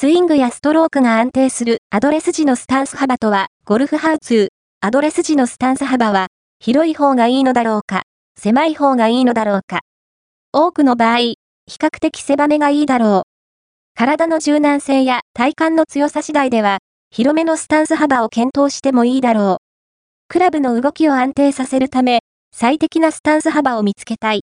スイングやストロークが安定するアドレス時のスタンス幅とは、ゴルフハウツー。アドレス時のスタンス幅は、広い方がいいのだろうか、狭い方がいいのだろうか。多くの場合、比較的狭めがいいだろう。体の柔軟性や体幹の強さ次第では、広めのスタンス幅を検討してもいいだろう。クラブの動きを安定させるため、最適なスタンス幅を見つけたい。